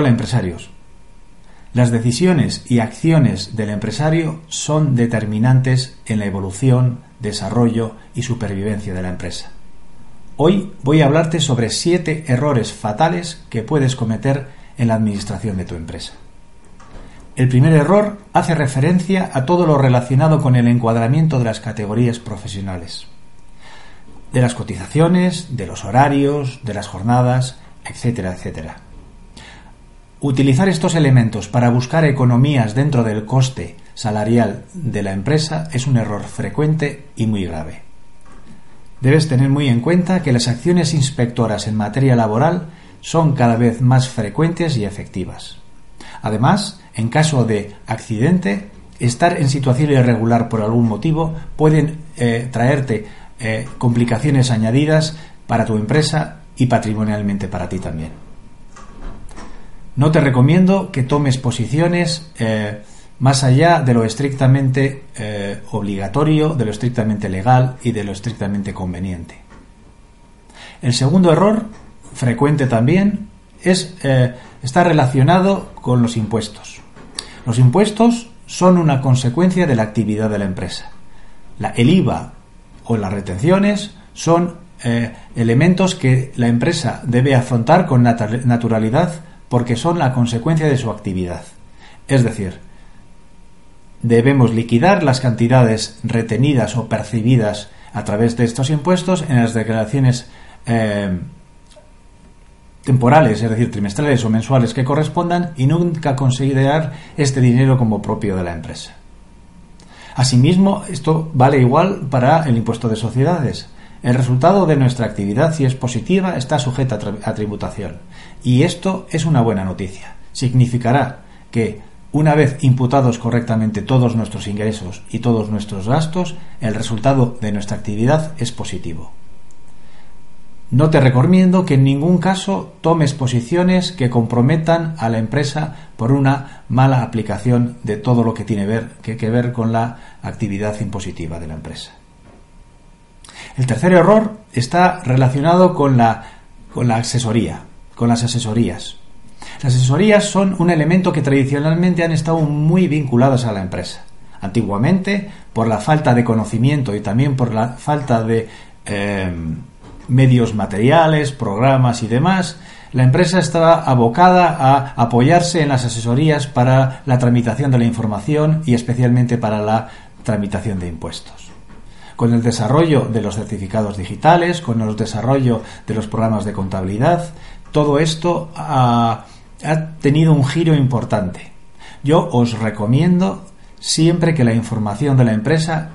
Hola empresarios. Las decisiones y acciones del empresario son determinantes en la evolución, desarrollo y supervivencia de la empresa. Hoy voy a hablarte sobre siete errores fatales que puedes cometer en la administración de tu empresa. El primer error hace referencia a todo lo relacionado con el encuadramiento de las categorías profesionales, de las cotizaciones, de los horarios, de las jornadas, etcétera, etcétera. Utilizar estos elementos para buscar economías dentro del coste salarial de la empresa es un error frecuente y muy grave. Debes tener muy en cuenta que las acciones inspectoras en materia laboral son cada vez más frecuentes y efectivas. Además, en caso de accidente, estar en situación irregular por algún motivo pueden eh, traerte eh, complicaciones añadidas para tu empresa y patrimonialmente para ti también. No te recomiendo que tomes posiciones eh, más allá de lo estrictamente eh, obligatorio, de lo estrictamente legal y de lo estrictamente conveniente. El segundo error, frecuente también, es, eh, está relacionado con los impuestos. Los impuestos son una consecuencia de la actividad de la empresa. La, el IVA o las retenciones son elementos que la empresa debe afrontar con naturalidad porque son la consecuencia de su actividad. Es decir, debemos liquidar las cantidades retenidas o percibidas a través de estos impuestos en las declaraciones eh, temporales, es decir, trimestrales o mensuales que correspondan y nunca considerar este dinero como propio de la empresa. Asimismo, esto vale igual para el impuesto de sociedades. El resultado de nuestra actividad, si es positiva, está sujeta a tributación. Y esto es una buena noticia. Significará que, una vez imputados correctamente todos nuestros ingresos y todos nuestros gastos, el resultado de nuestra actividad es positivo. No te recomiendo que en ningún caso tomes posiciones que comprometan a la empresa por una mala aplicación de todo lo que tiene que, que ver con la actividad impositiva de la empresa. El tercer error está relacionado con la, con la asesoría, con las asesorías. Las asesorías son un elemento que tradicionalmente han estado muy vinculados a la empresa. Antiguamente, por la falta de conocimiento y también por la falta de eh, medios materiales, programas y demás, la empresa estaba abocada a apoyarse en las asesorías para la tramitación de la información y especialmente para la tramitación de impuestos con el desarrollo de los certificados digitales, con el desarrollo de los programas de contabilidad, todo esto ha, tenido un giro importante. Yo os recomiendo siempre que la información de la empresa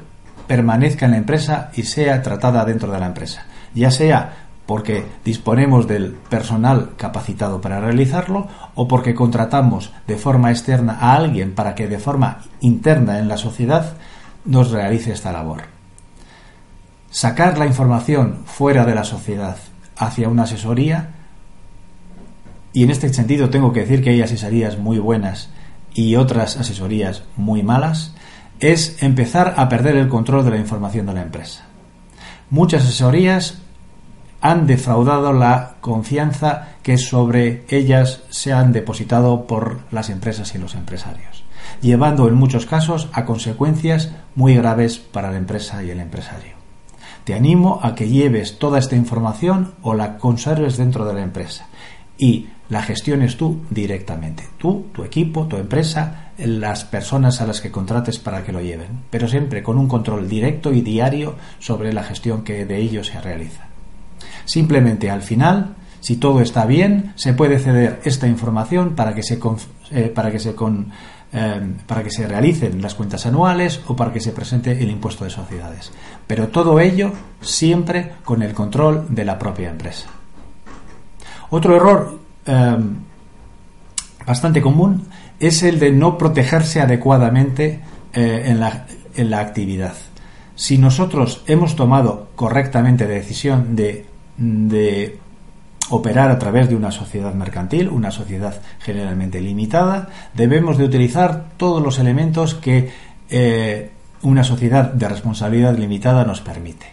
permanezca en la empresa y sea tratada dentro de la empresa, ya sea porque disponemos del personal capacitado para realizarlo o porque contratamos de forma externa a alguien para que de forma interna en la sociedad nos realice esta labor sacar la información fuera de la sociedad hacia una asesoría, y en este sentido tengo que decir que hay asesorías muy buenas y otras asesorías muy malas, es empezar a perder el control de la información de la empresa. Muchas asesorías han defraudado la confianza que sobre ellas se han depositado por las empresas y los empresarios, llevando en muchos casos a consecuencias muy graves para la empresa y el empresario. Te animo a que lleves toda esta información o la conserves dentro de la empresa y la gestiones tú directamente. Tú, tu equipo, tu empresa las personas a las que contrates para que lo lleven, pero siempre con un control directo y diario sobre la gestión que de ellos se realiza. Simplemente al final, si todo está bien, se puede ceder esta información para que se, eh, para que se con, para que se realicen las cuentas anuales o para que se presente el impuesto de sociedades. Pero todo ello siempre con el control de la propia empresa. Otro error em, bastante común es el de no protegerse adecuadamente eh, en, la, en la actividad. Si nosotros hemos tomado correctamente la decisión de, de operar a través de una sociedad mercantil, una sociedad generalmente limitada, debemos de utilizar todos los elementos que eh, una sociedad de responsabilidad limitada nos permite.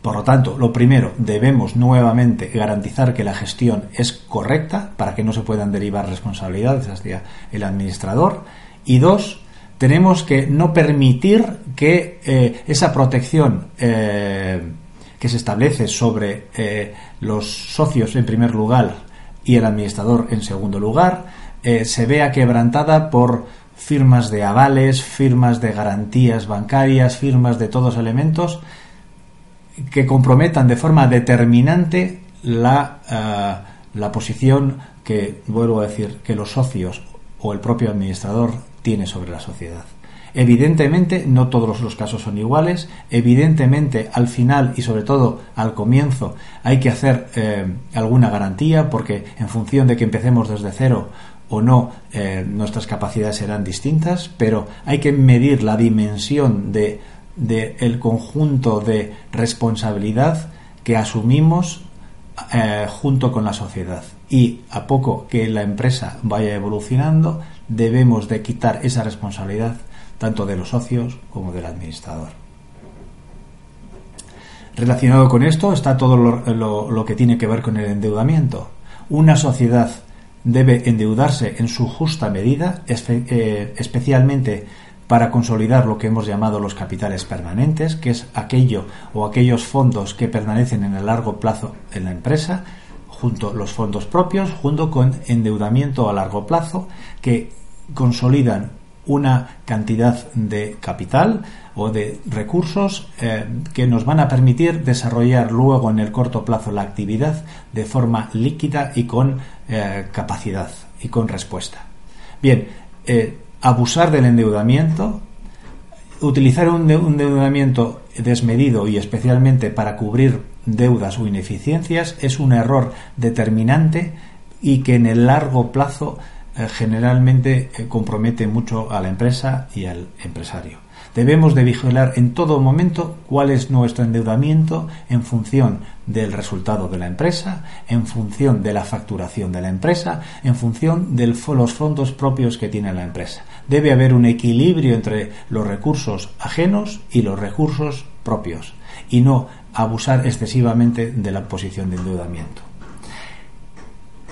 Por lo tanto, lo primero, debemos nuevamente garantizar que la gestión es correcta para que no se puedan derivar responsabilidades hacia el administrador. Y dos, tenemos que no permitir que eh, esa protección eh, que se establece sobre eh, los socios en primer lugar y el administrador en segundo lugar eh, se vea quebrantada por firmas de avales, firmas de garantías bancarias, firmas de todos elementos que comprometan de forma determinante la, eh, la posición que, vuelvo a decir, que los socios o el propio administrador tiene sobre la sociedad. Evidentemente, no todos los casos son iguales. Evidentemente, al final y sobre todo al comienzo hay que hacer eh, alguna garantía porque en función de que empecemos desde cero o no, eh, nuestras capacidades serán distintas, pero hay que medir la dimensión de, el conjunto de responsabilidad que asumimos eh, junto con la sociedad. Y a poco que la empresa vaya evolucionando, debemos de quitar esa responsabilidad tanto de los socios como del administrador. Relacionado con esto está todo lo, que tiene que ver con el endeudamiento. Una sociedad debe endeudarse en su justa medida, eh, especialmente para consolidar lo que hemos llamado los capitales permanentes, que es aquello o aquellos fondos que permanecen en el largo plazo en la empresa, junto los fondos propios, junto con endeudamiento a largo plazo, que consolidan una cantidad de capital o de recursos eh, que nos van a permitir desarrollar luego en el corto plazo la actividad de forma líquida y con eh, capacidad y con respuesta. Bien, eh, abusar del endeudamiento, utilizar un, un endeudamiento desmedido y especialmente para cubrir deudas o ineficiencias es un error determinante y que en el largo plazo generalmente eh, compromete mucho a la empresa y al empresario. Debemos de vigilar en todo momento cuál es nuestro endeudamiento en función del resultado de la empresa, en función de la facturación de la empresa, en función de los fondos propios que tiene la empresa. Debe haber un equilibrio entre los recursos ajenos y los recursos propios y no abusar excesivamente de la posición de endeudamiento.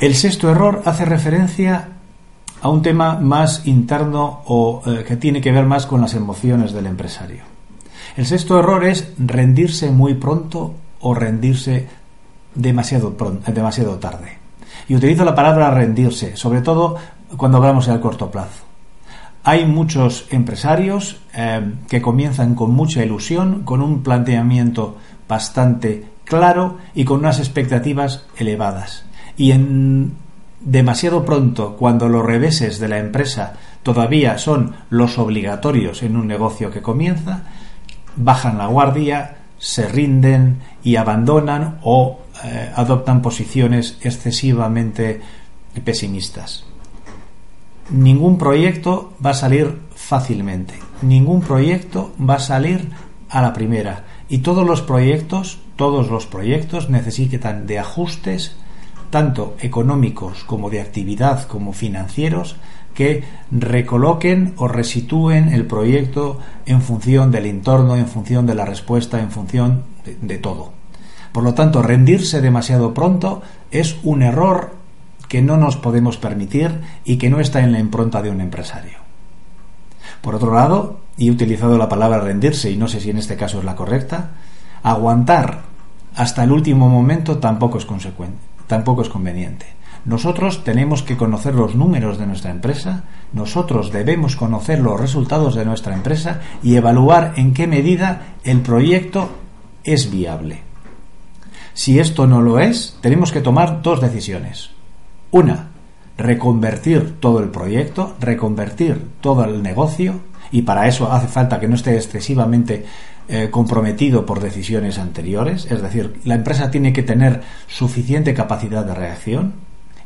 El sexto error hace referencia a un tema más interno o eh, que tiene que ver más con las emociones del empresario. El sexto error es rendirse muy pronto o rendirse demasiado, pronto, demasiado tarde. Y utilizo la palabra rendirse, sobre todo cuando hablamos del corto plazo. Hay muchos empresarios eh, que comienzan con mucha ilusión, con un planteamiento bastante claro y con unas expectativas elevadas. Y en demasiado pronto cuando los reveses de la empresa todavía son los obligatorios en un negocio que comienza, bajan la guardia, se rinden y abandonan o eh, adoptan posiciones excesivamente pesimistas. Ningún proyecto va a salir fácilmente, ningún proyecto va a salir a la primera y todos los proyectos, todos los proyectos necesitan de ajustes tanto económicos como de actividad como financieros, que recoloquen o resitúen el proyecto en función del entorno, en función de la respuesta, en función de, todo. Por lo tanto, rendirse demasiado pronto es un error que no nos podemos permitir y que no está en la impronta de un empresario. Por otro lado, y he utilizado la palabra rendirse y no sé si en este caso es la correcta, aguantar hasta el último momento tampoco es consecuente tampoco es conveniente. Nosotros tenemos que conocer los números de nuestra empresa, nosotros debemos conocer los resultados de nuestra empresa y evaluar en qué medida el proyecto es viable. Si esto no lo es, tenemos que tomar dos decisiones. Una, reconvertir todo el proyecto, reconvertir todo el negocio, y para eso hace falta que no esté excesivamente eh, comprometido por decisiones anteriores, es decir, la empresa tiene que tener suficiente capacidad de reacción.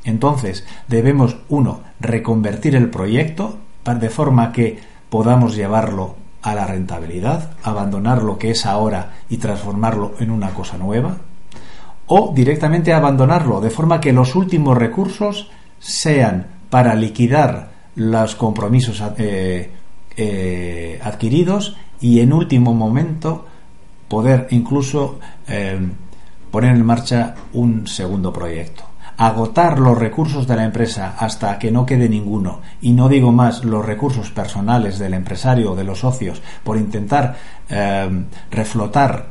Entonces, debemos, uno, reconvertir el proyecto de forma que podamos llevarlo a la rentabilidad, abandonar lo que es ahora y transformarlo en una cosa nueva, o directamente abandonarlo de forma que los últimos recursos sean para liquidar los compromisos eh, eh, adquiridos y en último momento poder incluso eh, poner en marcha un segundo proyecto. Agotar los recursos de la empresa hasta que no quede ninguno, y no digo más los recursos personales del empresario o de los socios, por intentar eh, reflotar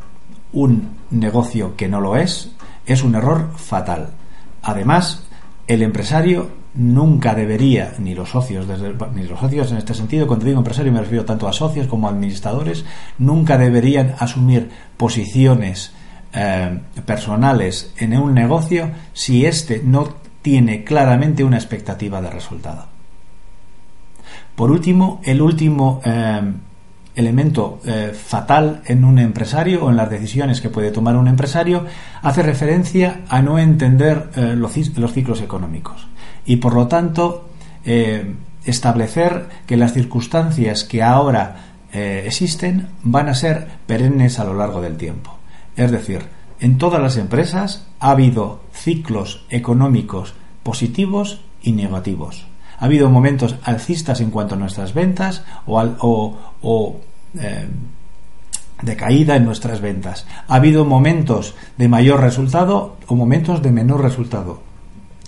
un negocio que no lo es, es un error fatal. Además, el empresario nunca debería, ni los socios, ni los socios en este sentido, cuando digo empresario me refiero tanto a socios como a administradores, nunca deberían asumir posiciones eh, personales en un negocio si éste no tiene claramente una expectativa de resultado. Por último, el último eh, elemento eh, fatal en un empresario o en las decisiones que puede tomar un empresario hace referencia a no entender los ciclos económicos y por lo tanto eh, establecer que las circunstancias que ahora eh, existen van a ser perennes a lo largo del tiempo. Es decir, en todas las empresas ha habido ciclos económicos positivos y negativos. Ha habido momentos alcistas en cuanto a nuestras ventas o, o, eh, de caída en nuestras ventas. Ha habido momentos de mayor resultado o momentos de menor resultado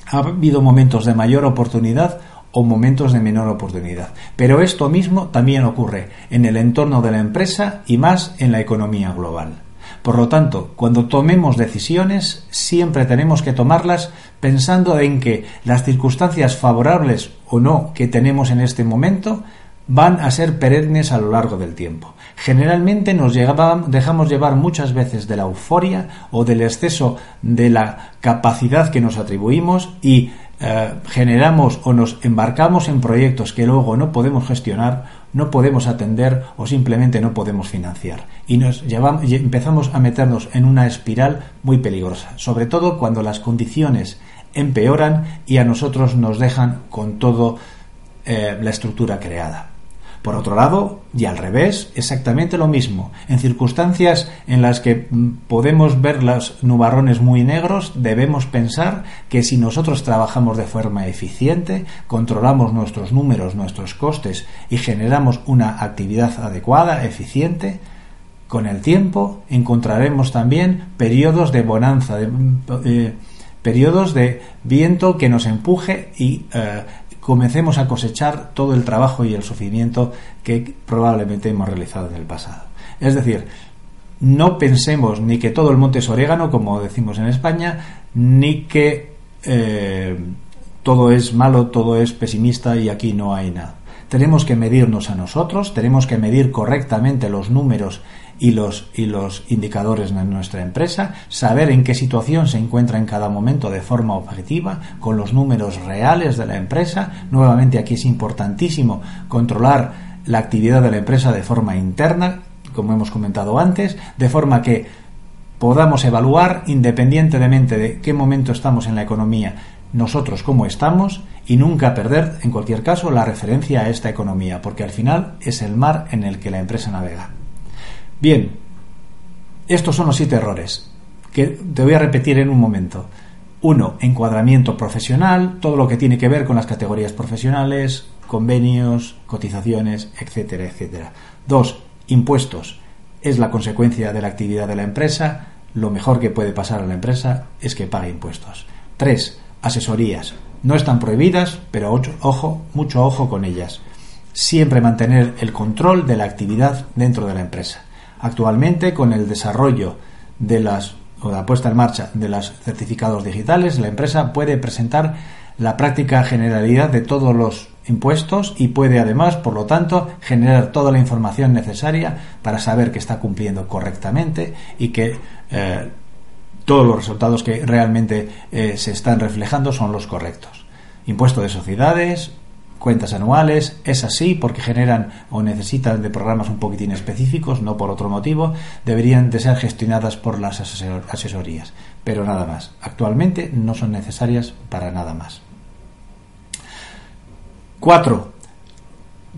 ha habido momentos de mayor oportunidad o momentos de menor oportunidad. Pero esto mismo también ocurre en el entorno de la empresa y más en la economía global. Por lo tanto, cuando tomemos decisiones, siempre tenemos que tomarlas pensando en que las circunstancias favorables o no que tenemos en este momento van a ser perennes a lo largo del tiempo. Generalmente nos dejamos llevar muchas veces de la euforia o del exceso de la capacidad que nos atribuimos y eh, generamos o nos embarcamos en proyectos que luego no podemos gestionar, no podemos atender o simplemente no podemos financiar. Y nos empezamos a meternos en una espiral muy peligrosa, sobre todo cuando las condiciones empeoran y a nosotros nos dejan con todo eh, la estructura creada. Por otro lado, y al revés, exactamente lo mismo. En circunstancias en las que mm, podemos ver los nubarrones muy negros, debemos pensar que si nosotros trabajamos de forma eficiente, controlamos nuestros números, nuestros costes y generamos una actividad adecuada, eficiente, con el tiempo encontraremos también periodos de bonanza, de, mm, eh, periodos de viento que nos empuje y eh, comencemos a cosechar todo el trabajo y el sufrimiento que probablemente hemos realizado en el pasado. Es decir, no pensemos ni que todo el monte es orégano, como decimos en España, ni que eh, todo es malo, todo es pesimista y aquí no hay nada. Tenemos que medirnos a nosotros, tenemos que medir correctamente los números y los, y los indicadores de nuestra empresa, saber en qué situación se encuentra en cada momento de forma objetiva, con los números reales de la empresa. Nuevamente aquí es importantísimo controlar la actividad de la empresa de forma interna, como hemos comentado antes, de forma que podamos evaluar independientemente de qué momento estamos en la economía, nosotros cómo estamos y nunca perder, en cualquier caso, la referencia a esta economía, porque al final es el mar en el que la empresa navega. Bien, estos son los siete errores que te voy a repetir en un momento. Uno, encuadramiento profesional, todo lo que tiene que ver con las categorías profesionales, convenios, cotizaciones, etcétera, etcétera. Dos, impuestos. Es la consecuencia de la actividad de la empresa. Lo mejor que puede pasar a la empresa es que pague impuestos. Tres, asesorías. No están prohibidas, pero ojo, mucho ojo con ellas. Siempre mantener el control de la actividad dentro de la empresa. Actualmente, con el desarrollo de las o la puesta en marcha de los certificados digitales, la empresa puede presentar la práctica generalidad de todos los impuestos y puede además, por lo tanto, generar toda la información necesaria para saber que está cumpliendo correctamente y que eh, todos los resultados que realmente eh, se están reflejando son los correctos. Impuesto de sociedades, cuentas anuales, es así porque generan o necesitan de programas un poquitín específicos, no por otro motivo, deberían de ser gestionadas por las asesorías, pero nada más. Actualmente no son necesarias para nada más. Cuatro,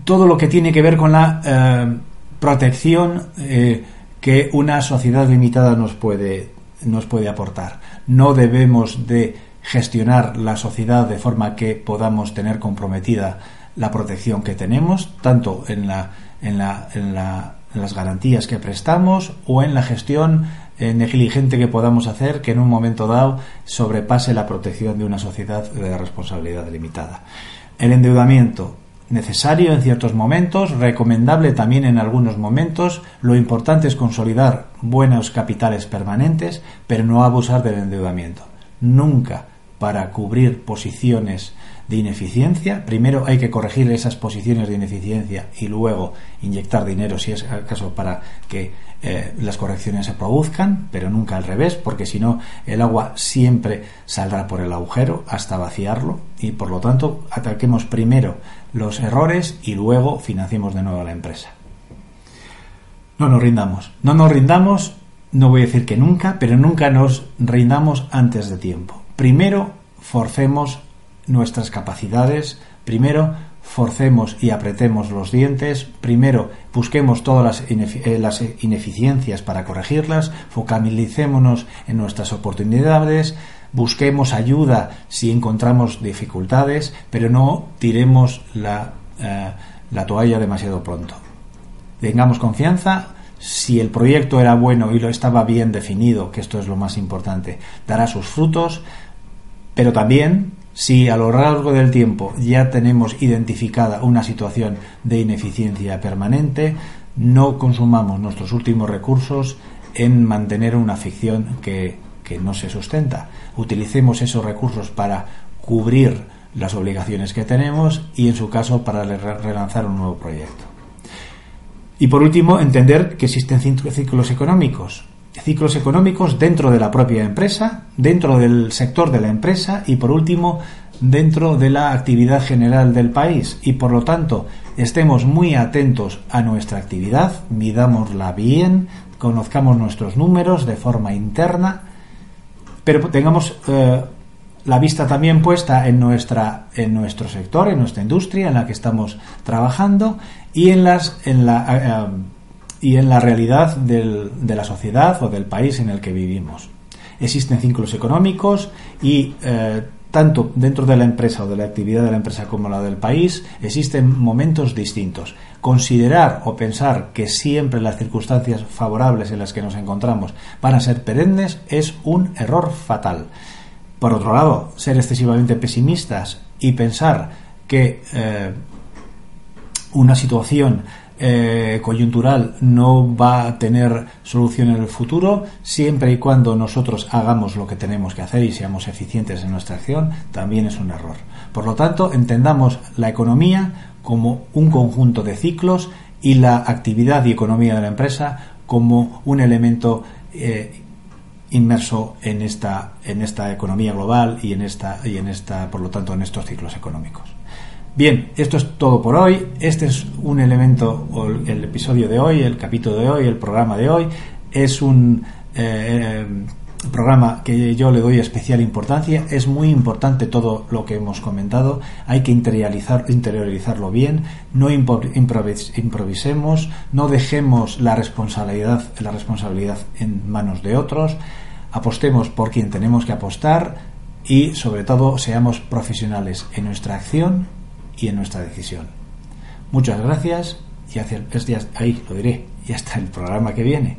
todo lo que tiene que ver con la eh, protección eh, que una sociedad limitada nos puede, nos puede aportar. No debemos de gestionar la sociedad de forma que podamos tener comprometida la protección que tenemos, tanto en, la, en, la, en, la, en las garantías que prestamos o en la gestión eh, negligente que podamos hacer que en un momento dado sobrepase la protección de una sociedad de responsabilidad limitada. El endeudamiento necesario en ciertos momentos, recomendable también en algunos momentos. Lo importante es consolidar buenos capitales permanentes, pero no abusar del endeudamiento. Nunca para cubrir posiciones de ineficiencia. Primero hay que corregir esas posiciones de ineficiencia y luego inyectar dinero si es el caso para que eh, las correcciones se produzcan, pero nunca al revés, porque si no el agua siempre saldrá por el agujero hasta vaciarlo y por lo tanto ataquemos primero los errores y luego financiemos de nuevo la empresa. No nos rindamos, no nos rindamos, no voy a decir que nunca, pero nunca nos rindamos antes de tiempo. Primero forcemos nuestras capacidades, primero forcemos y apretemos los dientes, primero busquemos todas eh, las, ineficiencias para corregirlas, focalicémonos en nuestras oportunidades, busquemos ayuda si encontramos dificultades, pero no tiremos la, eh, la toalla demasiado pronto. Tengamos confianza, si el proyecto era bueno y lo estaba bien definido, que esto es lo más importante, dará sus frutos, pero también si a lo largo del tiempo ya tenemos identificada una situación de ineficiencia permanente, no consumamos nuestros últimos recursos en mantener una ficción que, no se sustenta. Utilicemos esos recursos para cubrir las obligaciones que tenemos y en su caso para relanzar un nuevo proyecto. Y por último, entender que existen ciclos económicos. Ciclos económicos dentro de la propia empresa, dentro del sector de la empresa y por último dentro de la actividad general del país. Y por lo tanto estemos muy atentos a nuestra actividad, midámosla bien, conozcamos nuestros números de forma interna, pero tengamos eh, la vista también puesta en nuestra en nuestro sector, en nuestra industria en la que estamos trabajando y en las la eh, y en la realidad de la sociedad o del país en el que vivimos. Existen ciclos económicos y eh, tanto dentro de la empresa o de la actividad de la empresa como la del país existen momentos distintos. Considerar o pensar que siempre las circunstancias favorables en las que nos encontramos van a ser perennes es un error fatal. Por otro lado, ser excesivamente pesimistas y pensar que eh, una situación eh, coyuntural no va a tener solución en el futuro, siempre y cuando nosotros hagamos lo que tenemos que hacer y seamos eficientes en nuestra acción, también es un error. Por lo tanto, entendamos la economía como un conjunto de ciclos y la actividad y economía de la empresa como un elemento eh, inmerso en esta, en esta economía global y en esta, y en esta, por lo tanto, en estos ciclos económicos. Bien, esto es todo por hoy. Este es un elemento, el episodio de hoy, el capítulo de hoy, el programa de hoy. Es un eh, programa que yo le doy especial importancia. Es muy importante todo lo que hemos comentado. Hay que interiorizar, interiorizarlo bien. No improvisemos. No dejemos la responsabilidad, la responsabilidad en manos de otros. Apostemos por quien tenemos que apostar y sobre todo seamos profesionales en nuestra acción y en nuestra decisión. Muchas gracias y hacia el, ahí lo diré y hasta el programa que viene.